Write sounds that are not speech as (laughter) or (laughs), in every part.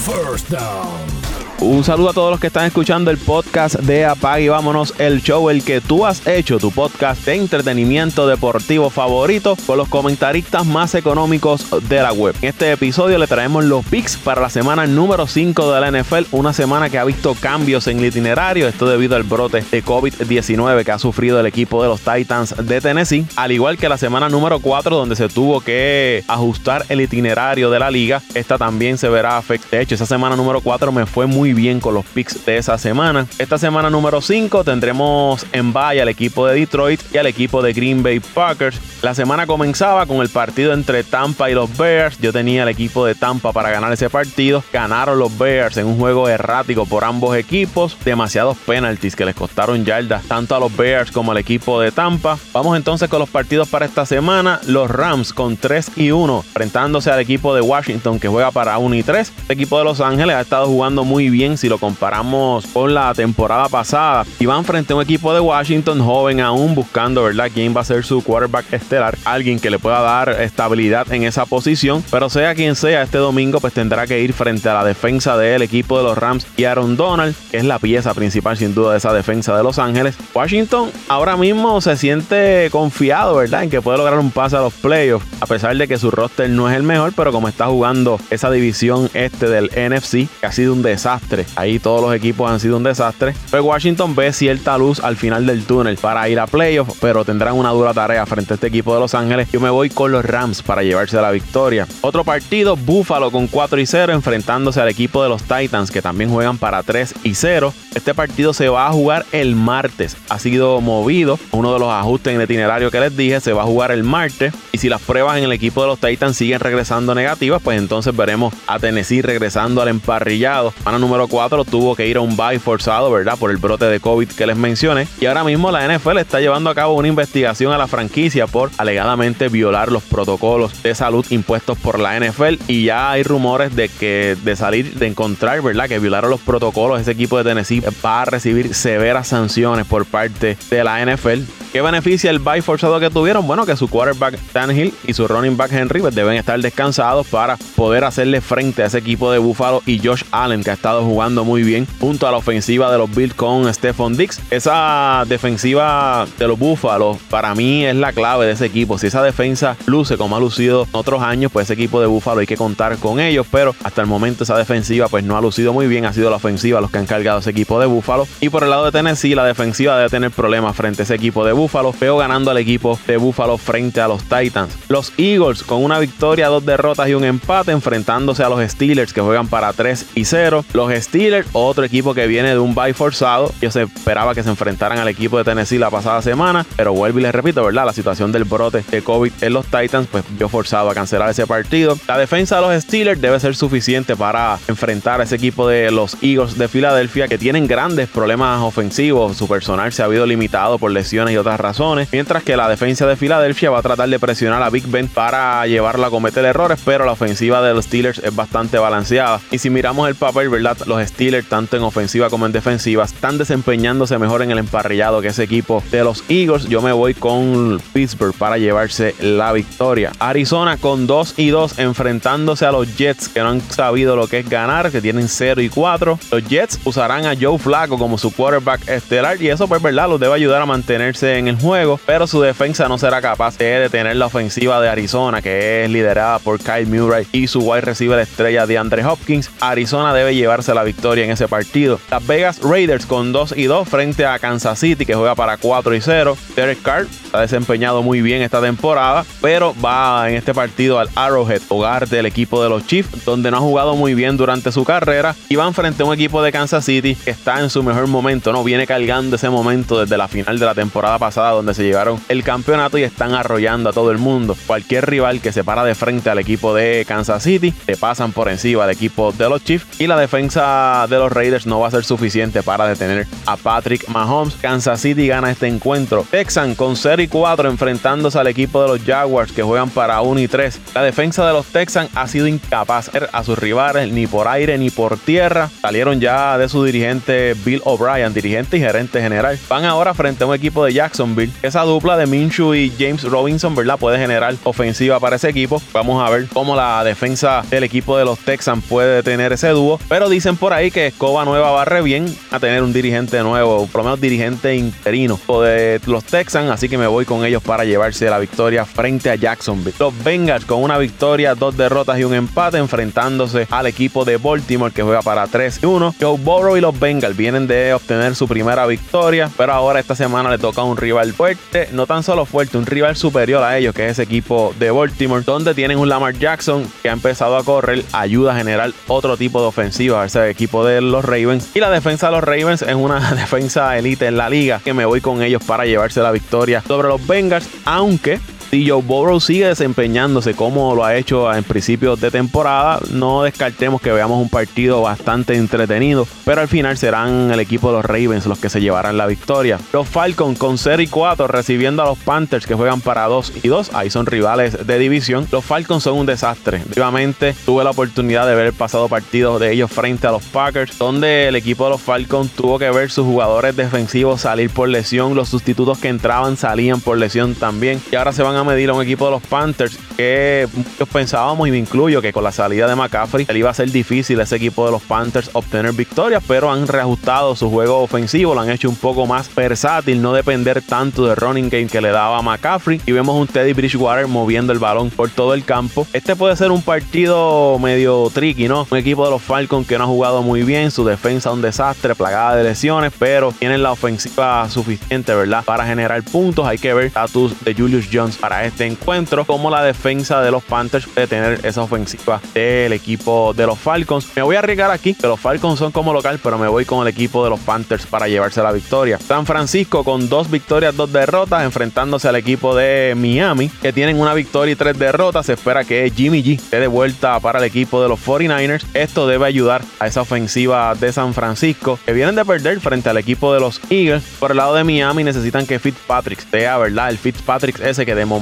First down. Un saludo a todos los que están escuchando el podcast de Apag y vámonos, el show, el que tú has hecho, tu podcast de entretenimiento deportivo favorito con los comentaristas más económicos de la web. En este episodio le traemos los picks para la semana número 5 de la NFL, una semana que ha visto cambios en el itinerario, esto debido al brote de COVID-19 que ha sufrido el equipo de los Titans de Tennessee, al igual que la semana número 4 donde se tuvo que ajustar el itinerario de la liga, esta también se verá afectada. De hecho, esa semana número 4 me fue muy bien con los picks de esa semana. Esta semana número 5 tendremos en bye al equipo de Detroit y al equipo de Green Bay Packers. La semana comenzaba con el partido entre Tampa y los Bears. Yo tenía el equipo de Tampa para ganar ese partido. Ganaron los Bears en un juego errático por ambos equipos. Demasiados penalties que les costaron yardas tanto a los Bears como al equipo de Tampa. Vamos entonces con los partidos para esta semana. Los Rams con 3 y 1 enfrentándose al equipo de Washington que juega para 1 y 3. El equipo de Los Ángeles ha estado jugando muy bien si lo comparamos con la temporada pasada. Y van frente a un equipo de Washington joven aún buscando, ¿verdad?, quién va a ser su quarterback estelar. Alguien que le pueda dar estabilidad en esa posición. Pero sea quien sea, este domingo pues tendrá que ir frente a la defensa del equipo de los Rams y Aaron Donald, que es la pieza principal sin duda de esa defensa de Los Ángeles. Washington ahora mismo se siente confiado, ¿verdad?, en que puede lograr un pase a los playoffs, a pesar de que su roster no es el mejor, pero como está jugando esa división este del NFC, que ha sido un desastre Ahí todos los equipos han sido un desastre. Pero Washington ve cierta luz al final del túnel para ir a playoffs, pero tendrán una dura tarea frente a este equipo de Los Ángeles. Yo me voy con los Rams para llevarse la victoria. Otro partido, Buffalo con 4 y 0, enfrentándose al equipo de los Titans, que también juegan para 3 y 0. Este partido se va a jugar el martes. Ha sido movido. Uno de los ajustes en el itinerario que les dije se va a jugar el martes. Y si las pruebas en el equipo de los Titans siguen regresando negativas, pues entonces veremos a Tennessee regresando al emparrillado. Para número 4 tuvo que ir a un bye forzado, ¿verdad? Por el brote de COVID que les mencioné. Y ahora mismo la NFL está llevando a cabo una investigación a la franquicia por alegadamente violar los protocolos de salud impuestos por la NFL. Y ya hay rumores de que de salir, de encontrar, ¿verdad? Que violaron los protocolos. Ese equipo de Tennessee va a recibir severas sanciones por parte de la NFL. ¿Qué beneficia el bye forzado que tuvieron? Bueno, que su quarterback Tannehill y su running back Henry pues, deben estar descansados para poder hacerle frente a ese equipo de Buffalo y Josh Allen que ha estado jugando muy bien junto a la ofensiva de los Bills con Stephon Dix. Esa defensiva de los Buffalo para mí es la clave de ese equipo. Si esa defensa luce como ha lucido en otros años, pues ese equipo de Buffalo hay que contar con ellos, pero hasta el momento esa defensiva pues no ha lucido muy bien, ha sido la ofensiva los que han cargado ese equipo de Buffalo. Y por el lado de Tennessee, la defensiva debe tener problemas frente a ese equipo de Buffalo, pero ganando al equipo de Buffalo frente a los Titans. Los Eagles con una victoria, dos derrotas y un empate enfrentándose a los Steelers que juegan para 3 y 0. Los Steelers, otro equipo que viene de un bye forzado. Yo se esperaba que se enfrentaran al equipo de Tennessee la pasada semana, pero vuelvo y les repito, ¿verdad? La situación del brote de COVID en los Titans, pues vio forzado a cancelar ese partido. La defensa de los Steelers debe ser suficiente para enfrentar a ese equipo de los Eagles de Filadelfia que tienen grandes problemas ofensivos. Su personal se ha habido limitado por lesiones y otras razones, mientras que la defensa de Filadelfia va a tratar de presionar a Big Ben para llevarlo a cometer errores, pero la ofensiva de los Steelers es bastante balanceada. Y si miramos el papel, ¿verdad? Los Steelers, tanto en ofensiva como en defensiva, están desempeñándose mejor en el emparrillado que ese equipo de los Eagles. Yo me voy con Pittsburgh para llevarse la victoria. Arizona con 2 y 2 enfrentándose a los Jets que no han sabido lo que es ganar, que tienen 0 y 4. Los Jets usarán a Joe Flacco como su quarterback estelar y eso pues verdad los debe ayudar a mantenerse en el juego, pero su defensa no será capaz de detener la ofensiva de Arizona que es liderada por Kyle Murray y su wide receiver estrella de Andre Hopkins. Arizona debe llevarse la victoria en ese partido. Las Vegas Raiders con 2 y 2 frente a Kansas City que juega para 4 y 0. Derek Carr ha desempeñado muy bien esta temporada, pero va en este partido al Arrowhead, hogar del equipo de los Chiefs, donde no ha jugado muy bien durante su carrera y van frente a un equipo de Kansas City que está en su mejor momento, no viene cargando ese momento desde la final de la temporada pasada donde se llevaron el campeonato y están arrollando a todo el mundo. Cualquier rival que se para de frente al equipo de Kansas City, le pasan por encima al equipo de los Chiefs y la defensa de los Raiders no va a ser suficiente para detener a Patrick Mahomes. Kansas City gana este encuentro. Texan con 0 y 4 enfrentándose al equipo de los Jaguars que juegan para 1 y 3. La defensa de los Texans ha sido incapaz de a sus rivales ni por aire ni por tierra. Salieron ya de su dirigente Bill O'Brien, dirigente y gerente general. Van ahora frente a un equipo de Jacksonville. Esa dupla de Minshew y James Robinson, ¿verdad? Puede generar ofensiva para ese equipo. Vamos a ver cómo la defensa del equipo de los Texans puede tener ese dúo. Pero dicen por ahí que Escoba Nueva barre bien a tener un dirigente nuevo, por lo menos dirigente interino de los Texans. Así que me voy con ellos para llevarse la victoria frente a Jacksonville. Los Bengals con una victoria, dos derrotas y un empate enfrentándose al equipo de Baltimore que juega para 3 y 1. Joe Burrow y los Bengals vienen de obtener su primera victoria, pero ahora esta semana le toca un rival fuerte, no tan solo fuerte, un rival superior a ellos, que es ese equipo de Baltimore, donde tienen un Lamar Jackson que ha empezado a correr, ayuda a generar otro tipo de ofensiva a ese equipo de los Ravens. Y la defensa de los Ravens es una (laughs) defensa elite en la liga, que me voy con ellos para llevarse la victoria sobre los Bengals, aunque si Joe Burrow sigue desempeñándose como lo ha hecho en principios de temporada, no descartemos que veamos un partido bastante entretenido, pero al final serán el equipo de los Ravens los que se llevarán la victoria. Los Falcons con 0 y 4 recibiendo a los Panthers que juegan para 2 y 2, ahí son rivales de división. Los Falcons son un desastre. Vivamente tuve la oportunidad de ver el pasado partido de ellos frente a los Packers, donde el equipo de los Falcons tuvo que ver sus jugadores defensivos salir por lesión, los sustitutos que entraban salían por lesión también, y ahora se van a medir a un equipo de los Panthers que pensábamos, y me incluyo, que con la salida de McCaffrey le iba a ser difícil a ese equipo de los Panthers obtener victorias, pero han reajustado su juego ofensivo, lo han hecho un poco más versátil, no depender tanto de running game que le daba a McCaffrey. Y vemos un Teddy Bridgewater moviendo el balón por todo el campo. Este puede ser un partido medio tricky, ¿no? Un equipo de los Falcons que no ha jugado muy bien, su defensa un desastre, plagada de lesiones, pero tienen la ofensiva suficiente, ¿verdad? Para generar puntos. Hay que ver estatus de Julius Jones para este encuentro, como la defensa de los Panthers puede tener esa ofensiva del equipo de los Falcons. Me voy a arriesgar aquí, que los Falcons son como local, pero me voy con el equipo de los Panthers para llevarse la victoria. San Francisco con dos victorias, dos derrotas, enfrentándose al equipo de Miami, que tienen una victoria y tres derrotas. Se espera que Jimmy G esté de vuelta para el equipo de los 49ers. Esto debe ayudar a esa ofensiva de San Francisco, que vienen de perder frente al equipo de los Eagles. Por el lado de Miami necesitan que Fitzpatrick sea, ¿verdad? El Fitzpatrick ese que de momento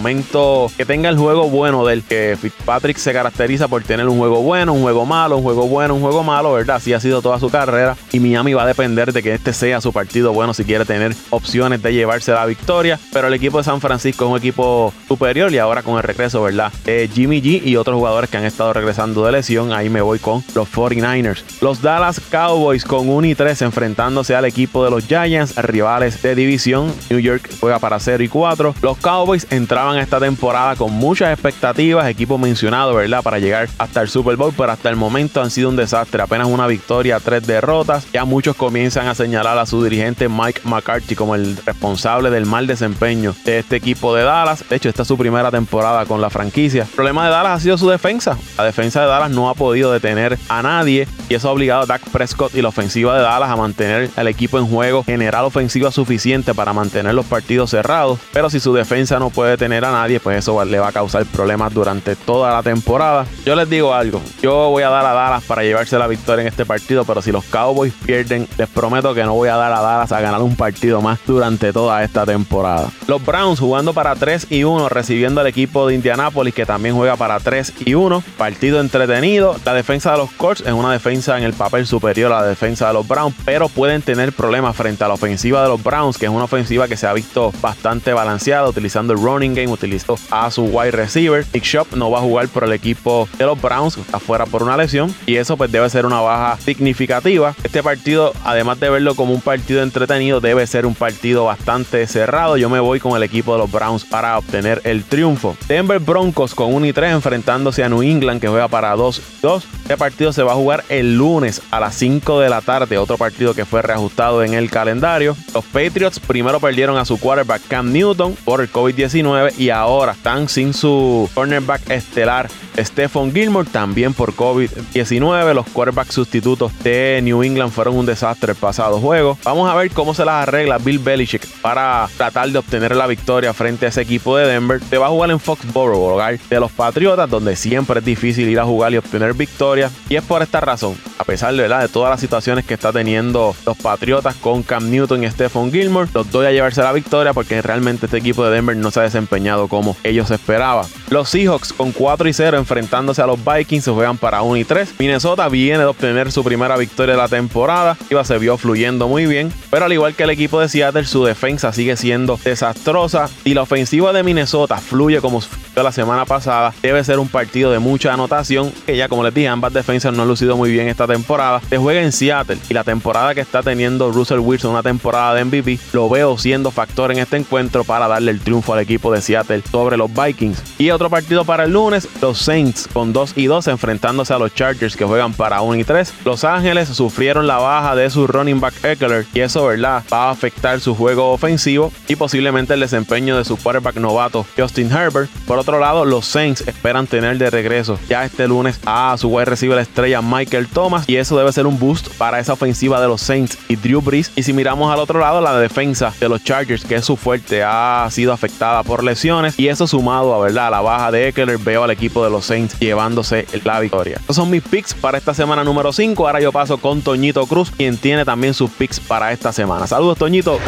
que tenga el juego bueno del que Fitzpatrick se caracteriza por tener un juego bueno, un juego malo, un juego bueno, un juego malo, ¿verdad? Así ha sido toda su carrera y Miami va a depender de que este sea su partido bueno si quiere tener opciones de llevarse la victoria, pero el equipo de San Francisco es un equipo superior y ahora con el regreso, ¿verdad? De Jimmy G y otros jugadores que han estado regresando de lesión, ahí me voy con los 49ers. Los Dallas Cowboys con 1 y 3 enfrentándose al equipo de los Giants, rivales de división. New York juega para 0 y 4. Los Cowboys entraban esta temporada con muchas expectativas, equipo mencionado, ¿verdad? Para llegar hasta el Super Bowl, pero hasta el momento han sido un desastre. Apenas una victoria, tres derrotas. Ya muchos comienzan a señalar a su dirigente Mike McCarthy como el responsable del mal desempeño de este equipo de Dallas. De hecho, esta es su primera temporada con la franquicia. El problema de Dallas ha sido su defensa. La defensa de Dallas no ha podido detener a nadie y eso ha obligado a Dak Prescott y la ofensiva de Dallas a mantener el equipo en juego, generar ofensiva suficiente para mantener los partidos cerrados. Pero si su defensa no puede tener a nadie, pues eso le va a causar problemas durante toda la temporada. Yo les digo algo, yo voy a dar a Dallas para llevarse la victoria en este partido, pero si los Cowboys pierden, les prometo que no voy a dar a Dallas a ganar un partido más durante toda esta temporada. Los Browns jugando para 3 y 1, recibiendo al equipo de Indianapolis que también juega para 3 y 1. Partido entretenido. La defensa de los Colts es una defensa en el papel superior a la defensa de los Browns, pero pueden tener problemas frente a la ofensiva de los Browns, que es una ofensiva que se ha visto bastante balanceada, utilizando el running utilizó a su wide receiver. Nick Shop no va a jugar por el equipo de los Browns, está fuera por una lesión y eso pues debe ser una baja significativa. Este partido, además de verlo como un partido entretenido, debe ser un partido bastante cerrado. Yo me voy con el equipo de los Browns para obtener el triunfo. Denver Broncos con 1 y 3 enfrentándose a New England que juega para 2-2. Este partido se va a jugar el lunes a las 5 de la tarde, otro partido que fue reajustado en el calendario. Los Patriots primero perdieron a su quarterback Cam Newton por el COVID-19 19 y ahora están sin su cornerback estelar Stephon Gilmore también por COVID-19. Los quarterbacks sustitutos de New England fueron un desastre el pasado juego. Vamos a ver cómo se las arregla Bill Belichick para tratar de obtener la victoria frente a ese equipo de Denver. Se va a jugar en Foxborough, hogar de los Patriotas, donde siempre es difícil ir a jugar y obtener victoria. Y es por esta razón, a pesar de, ¿verdad? de todas las situaciones que está teniendo los Patriotas con Cam Newton y Stephon Gilmore, los doy a llevarse la victoria porque realmente este equipo de Denver no se ha desempeñado como ellos esperaban. Los Seahawks con 4 y 0 enfrentándose a los Vikings se juegan para 1 y 3. Minnesota viene de obtener su primera victoria de la temporada. Iba se vio fluyendo muy bien, pero al igual que el equipo de Seattle, su defensa sigue siendo desastrosa y la ofensiva de Minnesota fluye como la semana pasada. Debe ser un partido de mucha anotación que ya como les dije, ambas defensas no han lucido muy bien esta temporada. Se juega en Seattle y la temporada que está teniendo Russell Wilson, una temporada de MVP, lo veo siendo factor en este encuentro para darle el triunfo al equipo de Seattle sobre los Vikings. Y otro partido para el lunes, los Saints con 2 y 2 enfrentándose a los Chargers que juegan para 1 y 3. Los Ángeles sufrieron la baja de su running back Eckler y eso, ¿verdad? Va a afectar su juego ofensivo y posiblemente el desempeño de su quarterback novato Justin Herbert. Por otro lado, los Saints esperan tener de regreso ya este lunes a su wide receiver estrella Michael Thomas y eso debe ser un boost para esa ofensiva de los Saints y Drew Brees. Y si miramos al otro lado, la defensa de los Chargers, que es su fuerte, ha sido afectada por lesiones y eso sumado a, ¿verdad? a la baja de Eckler, veo al equipo de los Saints llevándose la victoria. Estos son mis picks para esta semana número 5. Ahora yo paso con Toñito Cruz, quien tiene también sus picks para esta semana. Saludos, Toñito.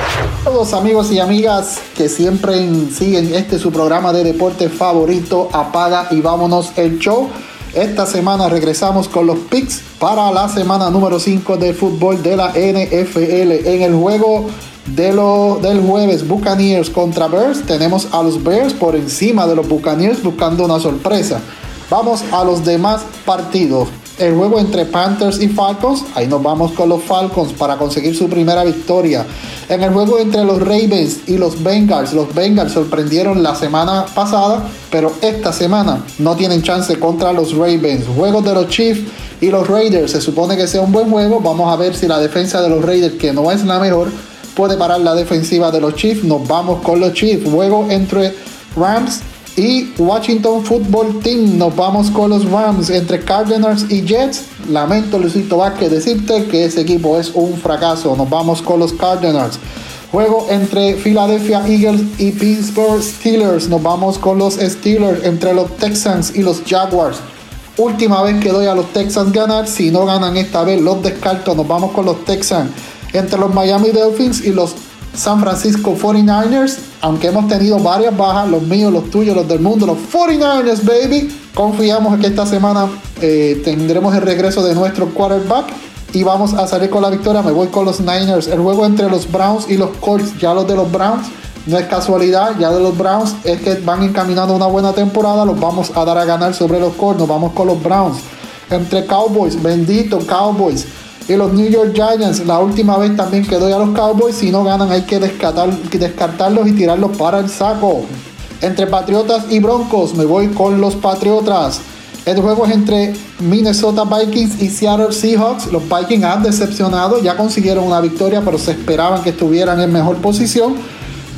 Saludos, amigos y amigas que siempre siguen este su programa de deporte favorito. Apaga y vámonos el show. Esta semana regresamos con los picks para la semana número 5 del fútbol de la NFL. En el juego de lo, del jueves, Buccaneers contra Bears, tenemos a los Bears por encima de los Buccaneers buscando una sorpresa. Vamos a los demás partidos. El juego entre Panthers y Falcons, ahí nos vamos con los Falcons para conseguir su primera victoria. En el juego entre los Ravens y los Bengals, los Bengals sorprendieron la semana pasada, pero esta semana no tienen chance contra los Ravens. Juegos de los Chiefs y los Raiders, se supone que sea un buen juego. Vamos a ver si la defensa de los Raiders, que no es la mejor, puede parar la defensiva de los Chiefs. Nos vamos con los Chiefs. Juego entre Rams y Washington Football Team, nos vamos con los Rams entre Cardinals y Jets. Lamento, Luisito Vázquez, decirte que ese equipo es un fracaso. Nos vamos con los Cardinals. Juego entre Philadelphia Eagles y Pittsburgh Steelers. Nos vamos con los Steelers entre los Texans y los Jaguars. Última vez que doy a los Texans ganar. Si no ganan esta vez, los descarto. Nos vamos con los Texans. Entre los Miami Dolphins y los San Francisco 49ers, aunque hemos tenido varias bajas, los míos, los tuyos, los del mundo, los 49ers, baby. Confiamos en que esta semana eh, tendremos el regreso de nuestro quarterback y vamos a salir con la victoria. Me voy con los Niners. El juego entre los Browns y los Colts, ya los de los Browns, no es casualidad, ya de los Browns es que van encaminando una buena temporada, los vamos a dar a ganar sobre los Colts, nos vamos con los Browns. Entre Cowboys, bendito Cowboys y los New York Giants, la última vez también que doy a los Cowboys, si no ganan hay que descartar, descartarlos y tirarlos para el saco. Entre Patriotas y Broncos, me voy con los Patriotas. El juego es entre Minnesota Vikings y Seattle Seahawks. Los Vikings han decepcionado, ya consiguieron una victoria, pero se esperaban que estuvieran en mejor posición.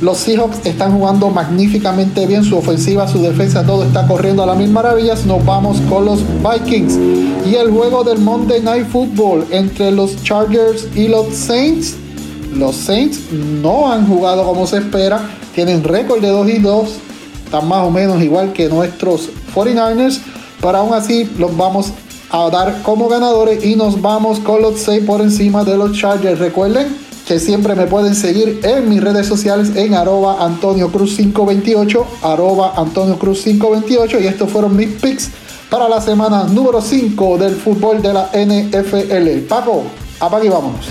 Los Seahawks están jugando magníficamente bien, su ofensiva, su defensa, todo está corriendo a las mil maravillas. Nos vamos con los Vikings. Y el juego del Monday Night Football entre los Chargers y los Saints. Los Saints no han jugado como se espera, tienen récord de 2 y 2, están más o menos igual que nuestros 49ers, pero aún así los vamos a dar como ganadores y nos vamos con los 6 por encima de los Chargers. Recuerden que siempre me pueden seguir en mis redes sociales en arroba Antonio Cruz 528, arroba Antonio Cruz 528 y estos fueron mis picks para la semana número 5 del fútbol de la NFL. Paco, apague y vámonos.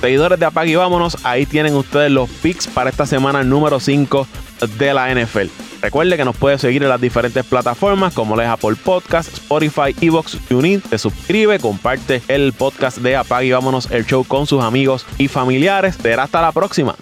Seguidores de Apague y vámonos, ahí tienen ustedes los picks para esta semana número 5 de la NFL. Recuerde que nos puede seguir en las diferentes plataformas como les Apple Podcast, Spotify, Evox, TuneIn. Te suscribe, comparte el podcast de Apague y vámonos el show con sus amigos y familiares. Será hasta la próxima.